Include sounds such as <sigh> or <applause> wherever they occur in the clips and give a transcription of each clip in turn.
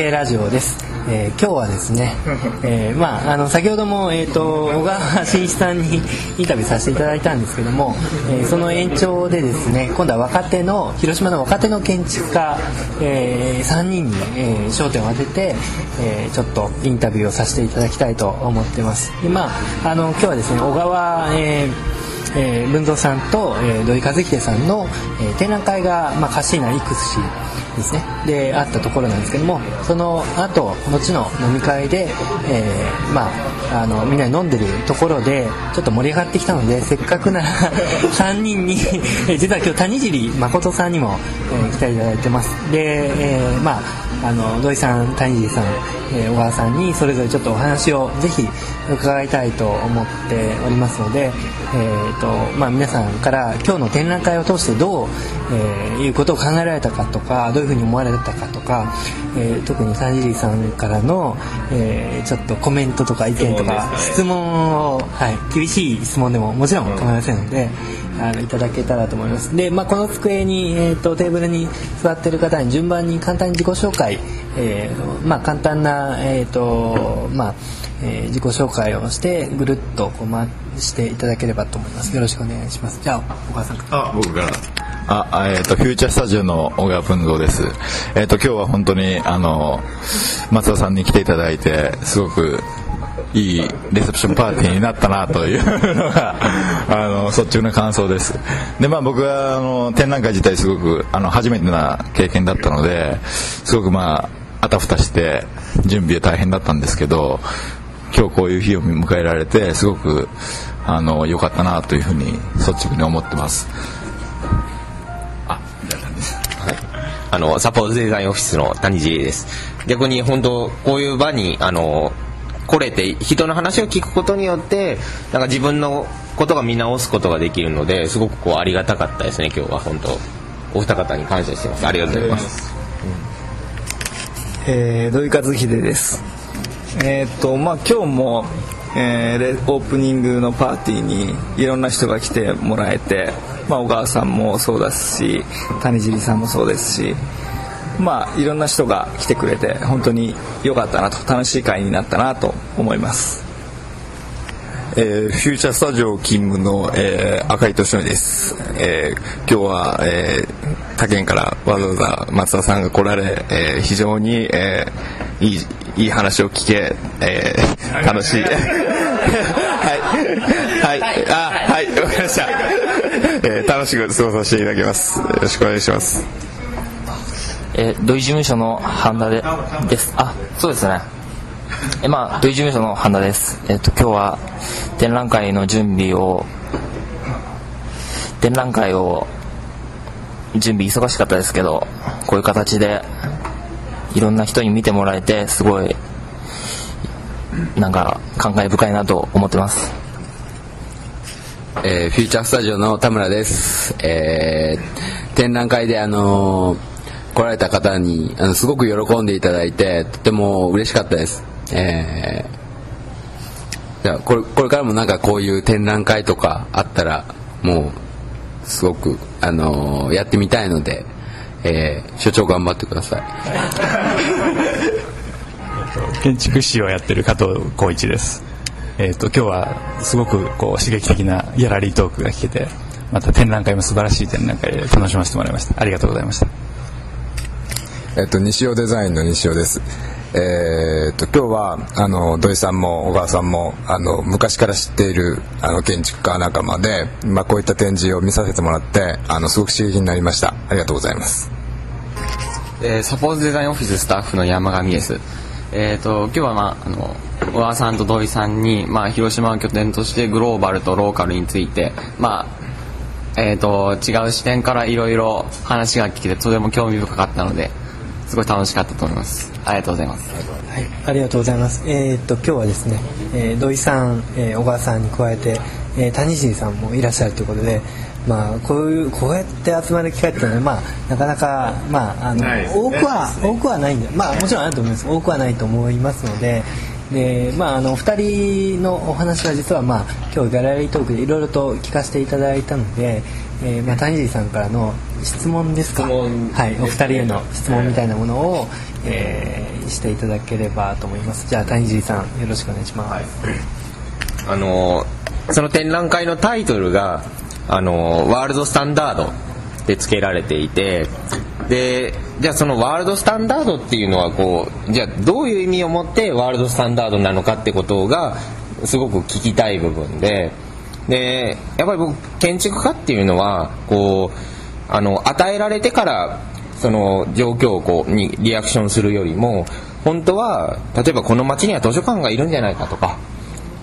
系ラジオです、えー今日はですね、えーまああの先ほどもえっ、と小川真一さんにインタビューさせていただいたんですけども、えーその延長でですね今度は若手の広島の若手の建築家、え3人に、えー焦点を当てて、えーちょっとインタビューをさせていただきたいと思ってます。でまああの今日はですね小川、えーえー文蔵さんと、えー土井和秀さんの、えー展覧会が、まあ、カシーナイクス市ですね。であったところなんですけどもその後後の飲み会で、えーまああのみんなで飲んでるところでちょっと盛り上がってきたのでせっかくなら <laughs> 3人に実は今日谷尻誠さんにも、えー来ていただいてます。で、えーまああの土井さん谷尻さん、えー小川さんにそれぞれちょっとお話をぜひ伺いたいと思っておりますので、えーとまあ、皆さんから今日の展覧会を通してどう、えーいうことを考えられたかとかどういうふうに思われたかとか、えー特にサンジリーさんからの、えーちょっとコメントとか意見とか質問を、はい、厳しい質問でももちろん構いませんので。あのいただけたらと思いますで、まあ、この机に、えー、とテーブルに座ってる方に順番に簡単に自己紹介、えーまあ、簡単な、えーとまあえー自己紹介をしてぐるっとこう回していただければと思いますよろしくお願いしますじゃあお母さんからあ、僕から。あ、えっ、と、フューチャースタジオの小川文蔵です。えっ、と、今日は本当に、あの、松田さんに来ていただいて、すごく、いいレセプションパーティーになったなというのが、あの、率直な感想です。で、まあ僕は、あの、展覧会自体すごく、あの、初めてな経験だったので、すごくまあ、あたふたして、準備は大変だったんですけど、今日こういう日を迎えられて、すごく、あの、良かったなというふうに、率直に思ってます。あの、サポートデザインオフィスの谷尻です。逆に本当、こういう場に、あの、来れて、人の話を聞くことによって、なんか自分のことが見直すことができるので、すごくこう、ありがたかったですね、今日は本当。お二方に感謝してます。ありがとうございます。えー土井和秀です。えーっとまあ今日も、えーオープニングのパーティーにいろんな人が来てもらえて、まあ小川さんもそうですし、谷尻さんもそうですし、まあいろんな人が来てくれて本当に良かったなと楽しい会になったなと思います。えーフューチャースタジオ勤務の、えー赤井俊則です、えー今日は、えー他県からわざわざ松田さんが来られ、えー非常に、えーいいいい話を聞け、えー楽しい。はい。はい。あはい。わかりました、えー楽しく過ごさせていただきます。よろしくお願いしますえー土井事務所の半田でです。あ、そうですね。えまあ土井事務所の半田です。えっ、と今日は展覧会の準備を展覧会を準備忙しかったですけど、こういう形でいろんな人に見てもらえてすごいなんか感慨深いなと思ってます。えーフューチャースタジオの田村です、えー展覧会であのー来られた方にあのすごく喜んでいただいてとても嬉しかったです、えーじゃあこれこれからもなんかこういう展覧会とかあったらもうすごく、あのーやってみたいので、えー所長頑張ってください <laughs> 建築士をやってる加藤浩一です。えっ、と今日はすごくこう刺激的なギャラリートークが聞けて、また展覧会も素晴らしい展覧会で楽しませてもらいました。ありがとうございました。えっと、西尾デザインの西尾です。えーっと、今日は、あの、土井さんも小川さんも、あの、昔から知っている、あの、建築家仲間で、まあ、こういった展示を見させてもらって、あの、すごく刺激になりました。ありがとうございます。えーサポートデザインオフィススタッフの山上です。えっ、と今日はまああの小川さんと土井さんにまあ広島を拠点としてグローバルとローカルについてまあえっ、と違う視点からいろいろ話が聞けてとても興味深かったのですごい楽しかったと思います。ありがとうございます。はい、ありがとうございます。えーっと今日はですね、えー土井さん、えー小川さんに加えて、えー谷尻さんもいらっしゃるということで、まあこういうこうやって集まる機会っていうのはまあなかなかまああの、多くは多くはないんで、まあもちろんあると思います。多くはないと思いますので。でまあ、あの2人のお話は実は、まあ、今日ギャラリートークでいろいろと聞かせていただいたので、えーまあ、谷尻さんからの質問ですか？はい、お二人への質問みたいなものを、えーしていただければと思います。じゃあ谷尻さんよろしくお願いします、あのその展覧会のタイトルがあのワールドスタンダードで付けられていてでじゃあそのワールドスタンダードっていうのはこうじゃあどういう意味を持ってワールドスタンダードなのかってことがすごく聞きたい部分ででやっぱり僕建築家っていうのはこうあの与えられてからその状況をこうにリアクションするよりも本当は例えばこの町には図書館がいるんじゃないかとか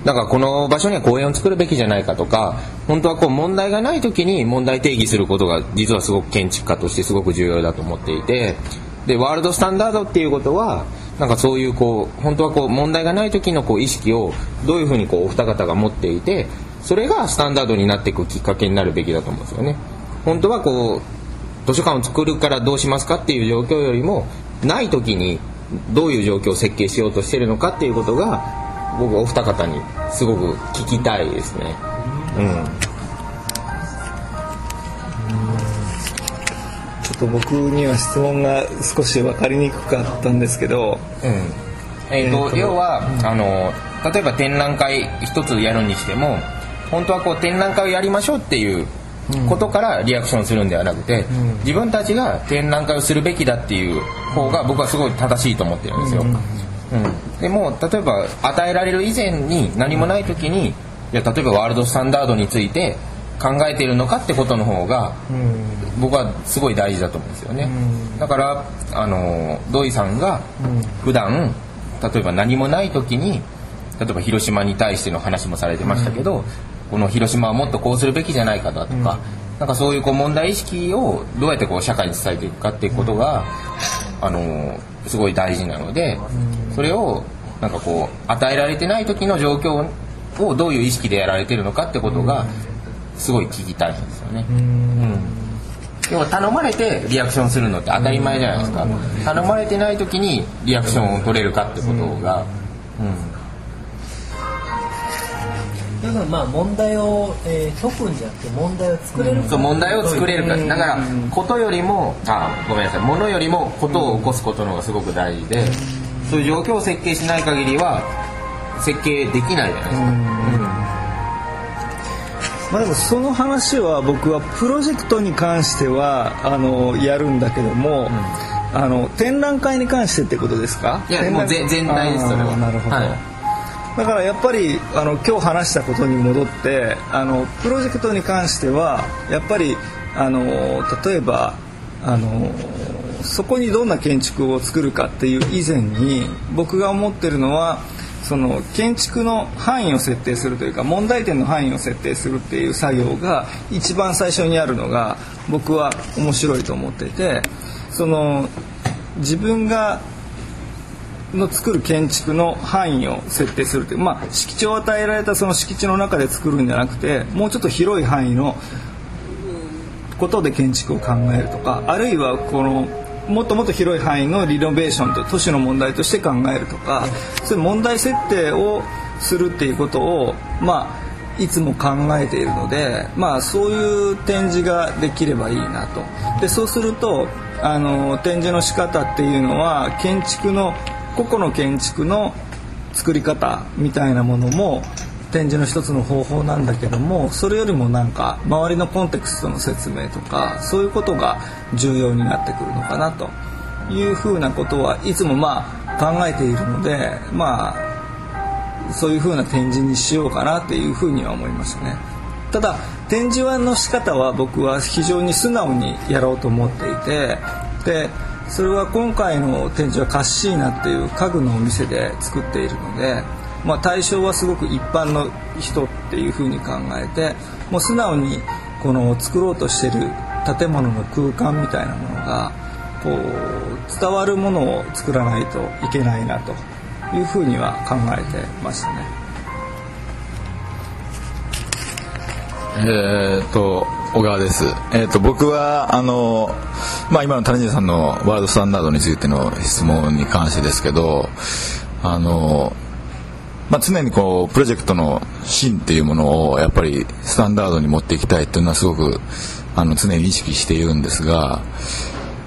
なんかこの場所には公園を作るべきじゃないかとか本当はこう問題がない時に問題定義することが実はすごく建築家としてすごく重要だと思っていてでワールドスタンダードっていうことはなんかそういうこう本当はこう問題がない時のこう意識をどういうふうにこうお二方が持っていてそれがスタンダードになっていくきっかけになるべきだと思うんですよね。本当はこう図書館を作るからどうしますかっていう状況よりもない時にどういう状況を設計しようとしてるのかっていうことが僕お二方にすごく聞きたいですね。うん。ちょっと僕には質問が少し分かりにくかったんですけど、うんえーと要は、あの例えば展覧会一つやるにしても本当はこう展覧会をやりましょうっていうことからリアクションするんではなくて、自分たちが展覧会をするべきだっていう方が僕はすごい正しいと思ってるんですよ。うん、でも例えば与えられる以前に何もない時にいや例えばワールドスタンダードについて考えているのかってことの方が僕はすごい大事だと思うんですよね。だからあの土井さんが普段例えば何もない時に例えば広島に対しての話もされてましたけど、この広島はもっとこうするべきじゃないかだとか、なんかそういうこう問題意識をどうやってこう社会に伝えていくかっていうことが、あのすごい大事なので、それをなんかこう与えられてない時の状況をどういう意識でやられてるのかってことがすごい聞きたいんですよね。うん。要は頼まれてリアクションするのって当たり前じゃないですか。頼まれてない時にリアクションを取れるかってことが、うんだからまあ問題を、えー、解くんじゃなくて問題を作れるか、そう問題を作れるかだからことよりもあごめんなさい。ものよりもことを起こすことの方がすごく大事でそういう状況を設計しない限りは設計できないじゃないですか。まあ、でもその話は僕はプロジェクトに関してはあのやるんだけども、あの展覧会に関してってことですか？いやもう全全体ですそれは。なるほど、はいだからやっぱりあの今日話したことに戻ってあのプロジェクトに関してはやっぱりあの例えばあのそこにどんな建築を作るかっていう以前に僕が思ってるのはその建築の範囲を設定するというか問題点の範囲を設定するっていう作業が一番最初にあるのが僕は面白いと思っていてその自分がの作る建築の範囲を設定するというまあ敷地を与えられたその敷地の中で作るんじゃなくてもうちょっと広い範囲のことで建築を考えるとかあるいはこのもっともっと広い範囲のリノベーションと都市の問題として考えるとかそういう問題設定をするっていうことをまあいつも考えているので、まあ、そういう展示ができればいいなと。でそうするとあの展示の仕方っていうのは建築の個々の建築の作り方みたいなものも展示の一つの方法なんだけどもそれよりもなんか周りのコンテクストの説明とかそういうことが重要になってくるのかなというふうなことはいつもまあ考えているのでまあそういうふうな展示にしようかなっていうふうには思いますね。ただ展示の仕方は僕は非常に素直にやろうと思っていてでそれは今回の展示はカッシーナっていう家具のお店で作っているので、まあ、対象はすごく一般の人っていうふうに考えてもう素直にこの作ろうとしてる建物の空間みたいなものがこう伝わるものを作らないといけないなというふうには考えてましたね。えー、と小川です、えー、と僕はあの、まあ、今の谷地さんのワールドスタンダードについての質問に関してですけどあのまあ、常にこうプロジェクトの芯っていうものをやっぱりスタンダードに持っていきたいっていうのはすごくあの常に意識しているんですが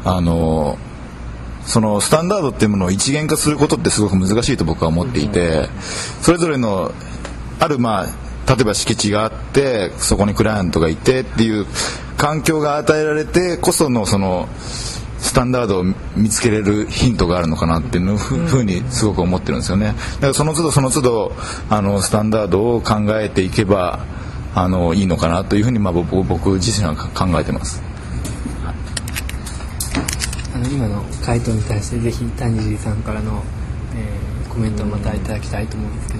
あのそのスタンダードっていうものを一元化することってすごく難しいと僕は思っていてそれぞれのあるまあ例えば敷地があってそこにクライアントがいてっていう環境が与えられてこそのそのスタンダードを見つけれるヒントがあるのかなっていうふふうにすごく思ってるんですよね。だからその都度その都度あのスタンダードを考えていけばあのいいのかなというふうにまあ僕僕自身は考えてます。あの今の回答に対してぜひ谷尻さんからの、えーコメントをまたいただきたいと思うんですけど。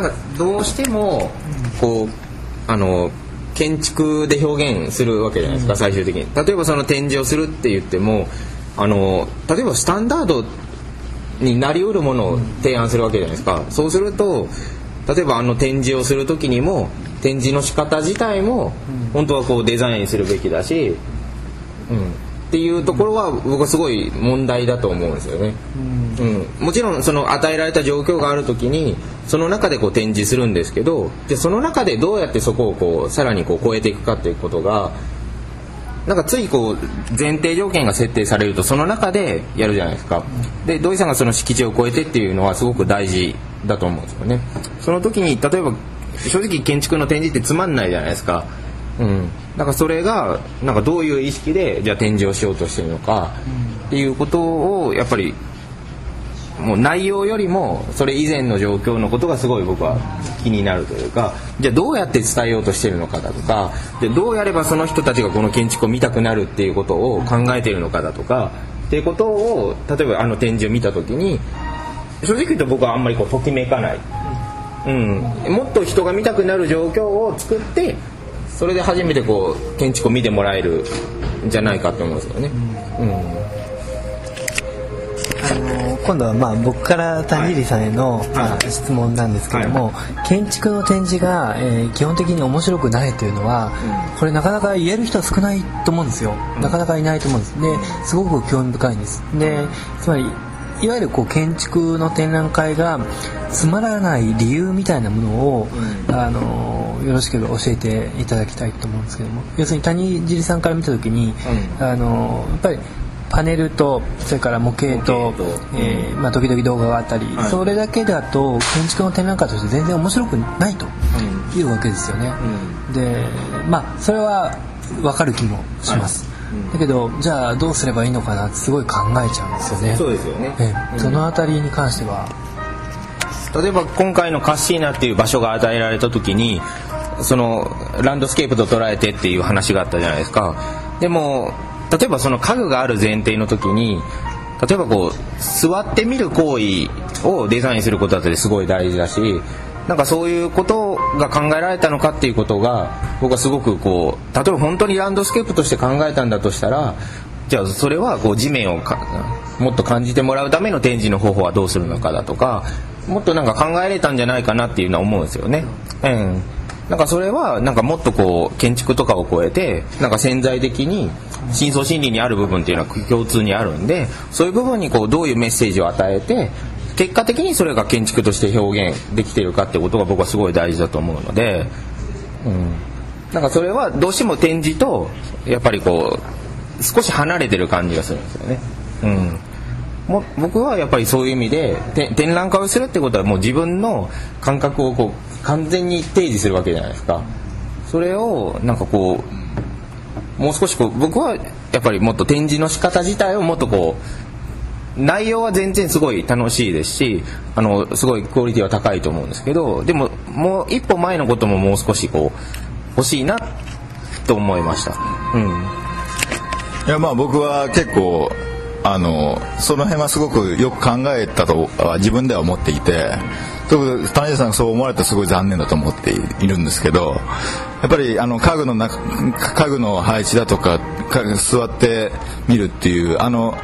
も、なんかどうしてもこうあの建築で表現するわけじゃないですか、最終的に。例えばその展示をするって言ってもあの例えばスタンダードになりうるものを提案するわけじゃないですか。そうすると例えばあの展示をする時にも展示の仕方自体も本当はこうデザインするべきだし、うん、っていうところは僕はすごい問題だと思うんですよね。うん、もちろんその与えられた状況がある時にその中でこう展示するんですけどでその中でどうやってそこをこうさらにこう超えていくかっていうことがなんかついこう前提条件が設定されるとその中でやるじゃないですか。で土井さんがその敷地を超えてっていうのはすごく大事だと思うんですよね。その時に例えば正直建築の展示ってつまんないじゃないですか。うん。だからそれがなんかどういう意識でじゃあ展示をしようとしてるのかっていうことをやっぱりもう内容よりもそれ以前の状況のことがすごい僕は気になるというかじゃあどうやって伝えようとしてるのかだとかじゃあどうやればその人たちがこの建築を見たくなるっていうことを考えているのかだとかっていうことを例えばあの展示を見た時に正直言うと僕はあんまりこうときめかない、うん、もっと人が見たくなる状況を作ってそれで初めてこう建築を見てもらえるんじゃないかと思うんですよね。うん。あの今度はまあ僕から谷尻さんへの、まあ、質問なんですけども、建築の展示が、えー基本的に面白くないというのは、これなかなか言える人は少ないと思うんですよ、なかなかいないと思うんです。ですごく興味深いんです。でつまりいわゆるこう建築の展覧会がつまらない理由みたいなものを、あのよろしければ教えていただきたいと思うんですけども要するに谷尻さんから見た時に、あのやっぱりパネルとそれから模型とえーまあ、時々動画があったり、それだけだと建築の展覧会として全然面白くないというわけですよね。でまあそれは分かる気もします。だけどじゃあどうすればいいのかなってすごい考えちゃうんですよね。そうですよね。ええ。そのあたりに関しては。例えば今回のカッシーナっていう場所が与えられた時にそのランドスケープと捉えてっていう話があったじゃないですか。でも例えばその家具がある前提の時に例えばこう座ってみる行為をデザインすることだってすごい大事だしなんかそういうことが考えられたのかっていうことが僕はすごくこう例えば本当にランドスケープとして考えたんだとしたらじゃあそれはこう地面をかもっと感じてもらうための展示の方法はどうするのかだとかもっとなんか考えれたんじゃないかなっていうのは思うんですよね。うんなんかそれはなんかもっとこう建築とかを超えてなんか潜在的に深層心理にある部分っていうのは共通にあるんでそういう部分にこうどういうメッセージを与えて結果的にそれが建築として表現できてるかってことが僕はすごい大事だと思うので、うん、なんかそれはどうしても展示とやっぱりこう少し離れてる感じがするんですよね。うん。も僕はやっぱりそういう意味で展覧会をするってことはもう自分の感覚をこう完全に提示するわけじゃないですか。それをなんかこうもう少しこう僕はやっぱりもっと展示の仕方自体をもっとこう内容は全然すごい楽しいですしあのすごいクオリティは高いと思うんですけどでももう一歩前のことももう少しこう欲しいなと思いました。うん。いやまあ僕は結構あのその辺はすごくよく考えたとは自分では思っていて特に谷田さんがそう思われたらすごい残念だと思っているんですけどやっぱりあの家具の中家具の配置だとか座って見るっていうあの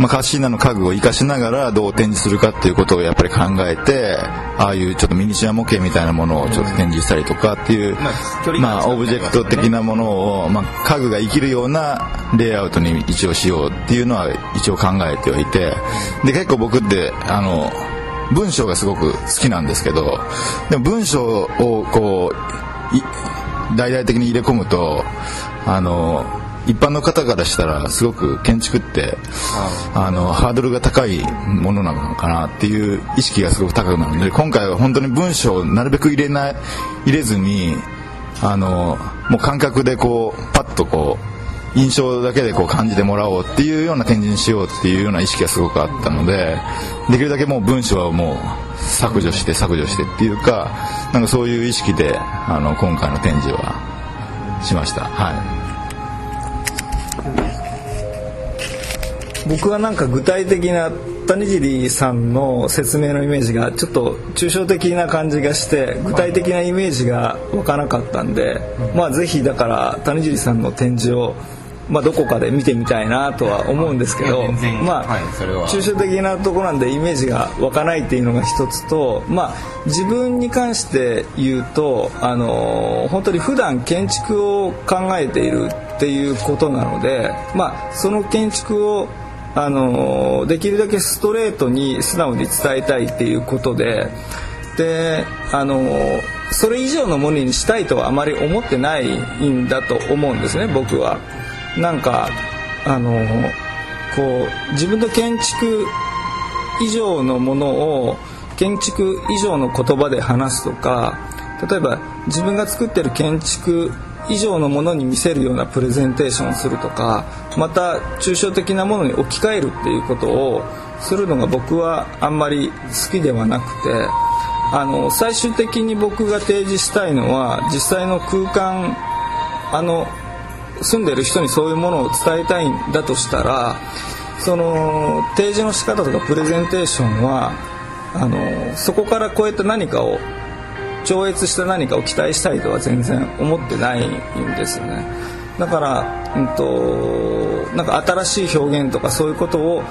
まあ、カッシーナの家具を生かしながらどう展示するかっていうことをやっぱり考えてああいうちょっとミニチュア模型みたいなものをちょっと展示したりとかっていう、まあ、オブジェクト的なものを、まあ、家具が生きるようなレイアウトに一応しようっていうのは一応考えておいてで結構僕ってあの文章がすごく好きなんですけどでも文章をこうい大々的に入れ込むとあの一般の方からしたらすごく建築ってあのハードルが高いものなのかなっていう意識がすごく高くなるので今回は本当に文章をなるべく入れない入れずにあのもう感覚でこうパッとこう印象だけでこう感じてもらおうっていうような展示にしようっていうような意識がすごくあったのでできるだけもう文章はもう削除して削除してっていうかなんかそういう意識であの今回の展示はしました。はい僕はなんか具体的な谷尻さんの説明のイメージがちょっと抽象的な感じがして具体的なイメージが湧かなかったんで、まあぜひだから谷尻さんの展示をまあ、どこかで見てみたいなとは思うんですけど、まあ、抽象的なとこなんでイメージが湧かないっていうのが一つと、まあ、自分に関して言うと、あの本当に普段建築を考えているっていうことなので、まあ、その建築をあのできるだけストレートに素直に伝えたいっていうことでであのそれ以上のものにしたいとはあまり思ってないんだと思うんですね僕は。なんかあのこう自分の建築以上のものを建築以上の言葉で話すとか例えば自分が作ってる建築以上のものに見せるようなプレゼンテーションをするとかまた抽象的なものに置き換えるっていうことをするのが僕はあんまり好きではなくてあの最終的に僕が提示したいのは実際の空間あの住んでる人にそういうものを伝えたいんだとしたらその提示の仕方とかプレゼンテーションはあのそこから超えた何かを超越した何かを期待したいとは全然思ってないんですよね。だから、うんと、なんか新しい表現とかそういうことを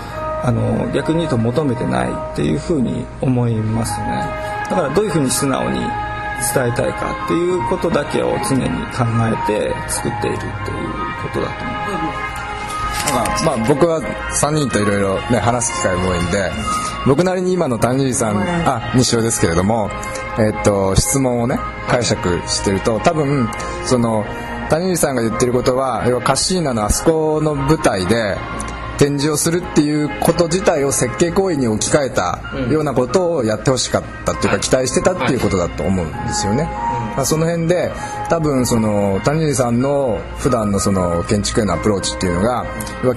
あの逆に言うと求めてないっていうふうに思いますね。だからどういうふうに素直に伝えたいかっていうことだけを常に考えて作っているっていうことだと思います。まあ、僕は3人といろいろね話す機会も多いんで僕なりに今の谷尻さんあ西尾ですけれども、えっと質問をね解釈してると多分その谷尻さんが言ってることは要はカッシーナのあそこの舞台で展示をするっていうこと自体を設計行為に置き換えたようなことをやってほしかったっていうか期待してたっていうことだと思うんですよね。まあ、その辺で多分その谷尻さんの普段のその建築へのアプローチっていうのが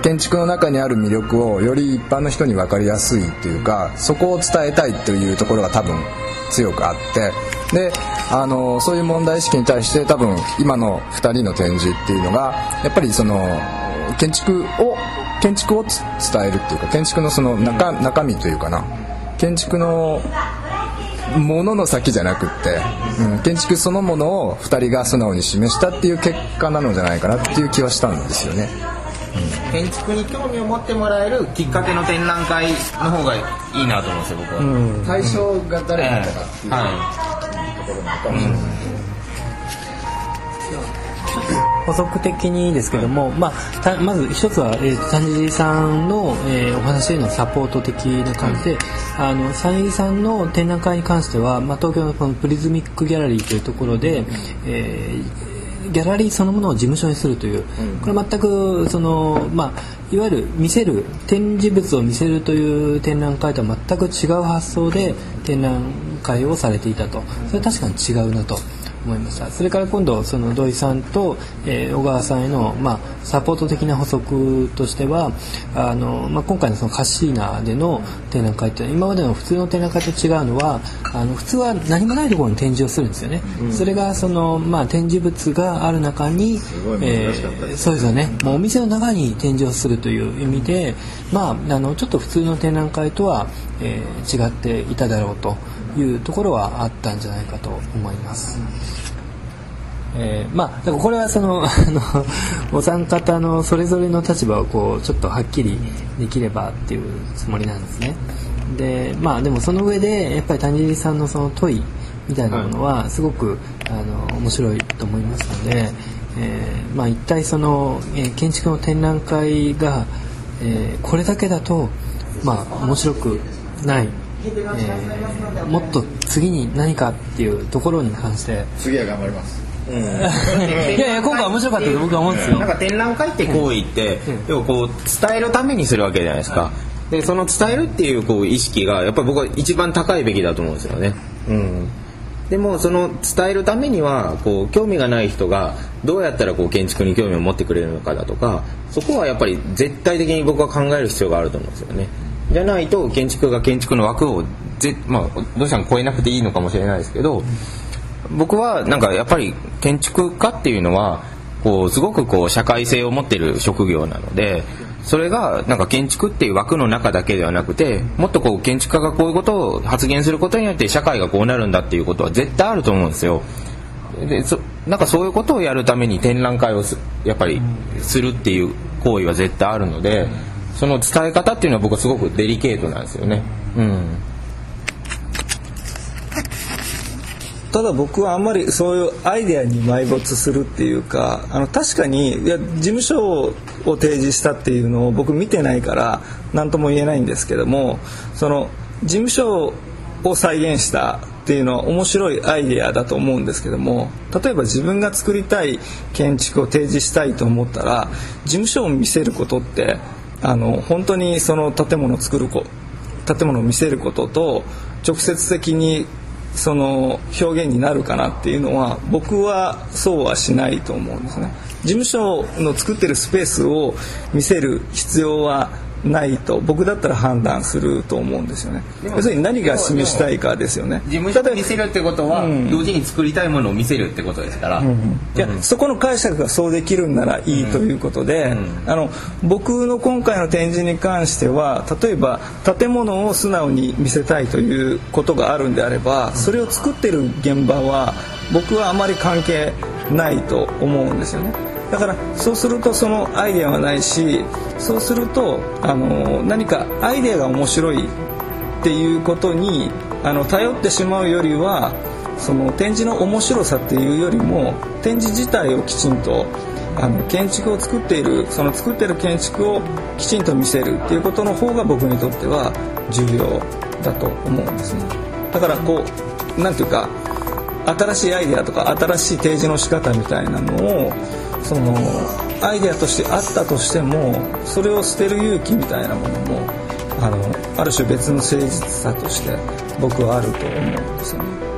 建築の中にある魅力をより一般の人に分かりやすいっていうかそこを伝えたいというところが多分強くあってであのそういう問題意識に対して多分今の2人の展示っていうのがやっぱりその建築を建築を伝えるっていうか建築のその中中身というかな建築のものの先じゃなくって、うん、建築そのものを2人が素直に示したっていう結果なのじゃないかなっていう気はしたんですよね。建築に興味を持ってもらえるきっかけの展覧会の方がいいなと思うんですよ僕は、うん、対象が誰なのかっていう、はい、ところなのかもしれない、補足的にですけども、まあ、まず一つは、えー、三次さんの、えー、お話へのサポート的な感じで、あの三次さんの展覧会に関しては、まあ、東京のこのプリズミックギャラリーというところで、えーギャラリーそのものを事務所にするという、これ全くその、まあ、いわゆる見せる展示物を見せるという展覧会とは全く違う発想で展覧会をされていたとそれは確かに違うなと。思いました。それから今度その土井さんと、えー、小川さんへの、まあ、サポート的な補足としてはあの、まあ、今回のそのカッシーナでの展覧会って今までの普通の展覧会と違うのはあの普通は何もないところに展示をするんですよね、うん、それがその、まあ、展示物がある中に、えー、そうですよね。もうお店の中に展示をするという意味で、まあ、あのちょっと普通の展覧会とは、えー、違っていただろうと。いうところはあったんじゃないかと思います。えー、まあでもこれはその <laughs> あのお三方のそれぞれの立場をこうちょっとはっきりできればっていうつもりなんですね。でまあでもその上でやっぱり谷尻さんのその問いみたいなものはすごく、あの面白いと思いますので、えー、まあ一体その、えー、建築の展覧会が、えー、これだけだとまあ面白くないえーもっと次に何かっていうところに関して次は頑張ります <laughs> いやいや今回面白かったと僕は思うんですよなんか展覧会って行為って、要はこう伝えるためにするわけじゃないですか。でその伝えるっていうこう意識がやっぱり僕は一番高いべきだと思うんですよね。うん。でもその伝えるためにはこう興味がない人がどうやったらこう建築に興味を持ってくれるのかだとかそこはやっぱり絶対的に僕は考える必要があると思うんですよね。じゃないと建築が建築の枠をぜ、まあ、どうしても超えなくていいのかもしれないですけど僕はなんかやっぱり建築家っていうのはこうすごくこう社会性を持ってる職業なのでそれがなんか建築っていう枠の中だけではなくてもっとこう建築家がこういうことを発言することによって社会がこうなるんだっていうことは絶対あると思うんですよ。でそなんかそういうことをやるために展覧会をすやっぱりするっていう行為は絶対あるのでその伝え方っていうのは僕はすごくデリケートなんですよね。うんただ僕はあんまりそういうアイデアに埋没するっていうかあの確かにいや事務所を提示したっていうのを僕見てないから何とも言えないんですけどもその事務所を再現したっていうのは面白いアイデアだと思うんですけども例えば自分が作りたい建築を提示したいと思ったら事務所を見せることってあの本当にその建物を作るこ建物を見せることと直接的にその表現になるかなっていうのは僕はそうはしないと思うんですね。事務所の作ってるスペースを見せる必要はないと僕だったら判断すると思うんですよね。要するに何が示したいかですよね。事務所を見せるってことは、同時に作りたいものを見せるってことですから、いやそこの解釈がそうできるんならいいということで、あの僕の今回の展示に関しては例えば建物を素直に見せたいということがあるんであればそれを作ってる現場は僕はあまり関係ないと思うんですよね。だからそうするとそのアイデアはないしそうするとあの何かアイデアが面白いっていうことにあの頼ってしまうよりはその展示の面白さっていうよりも展示自体をきちんとあの建築を作っているその作ってる建築をきちんと見せるっていうことの方が僕にとっては重要だと思うんですね。だからこうなんていうか新しいアイデアとか新しい提示の仕方みたいなのをそのアイデアとしてあったとしてもそれを捨てる勇気みたいなものもあのある種別の誠実さとして僕はあると思うんですよね。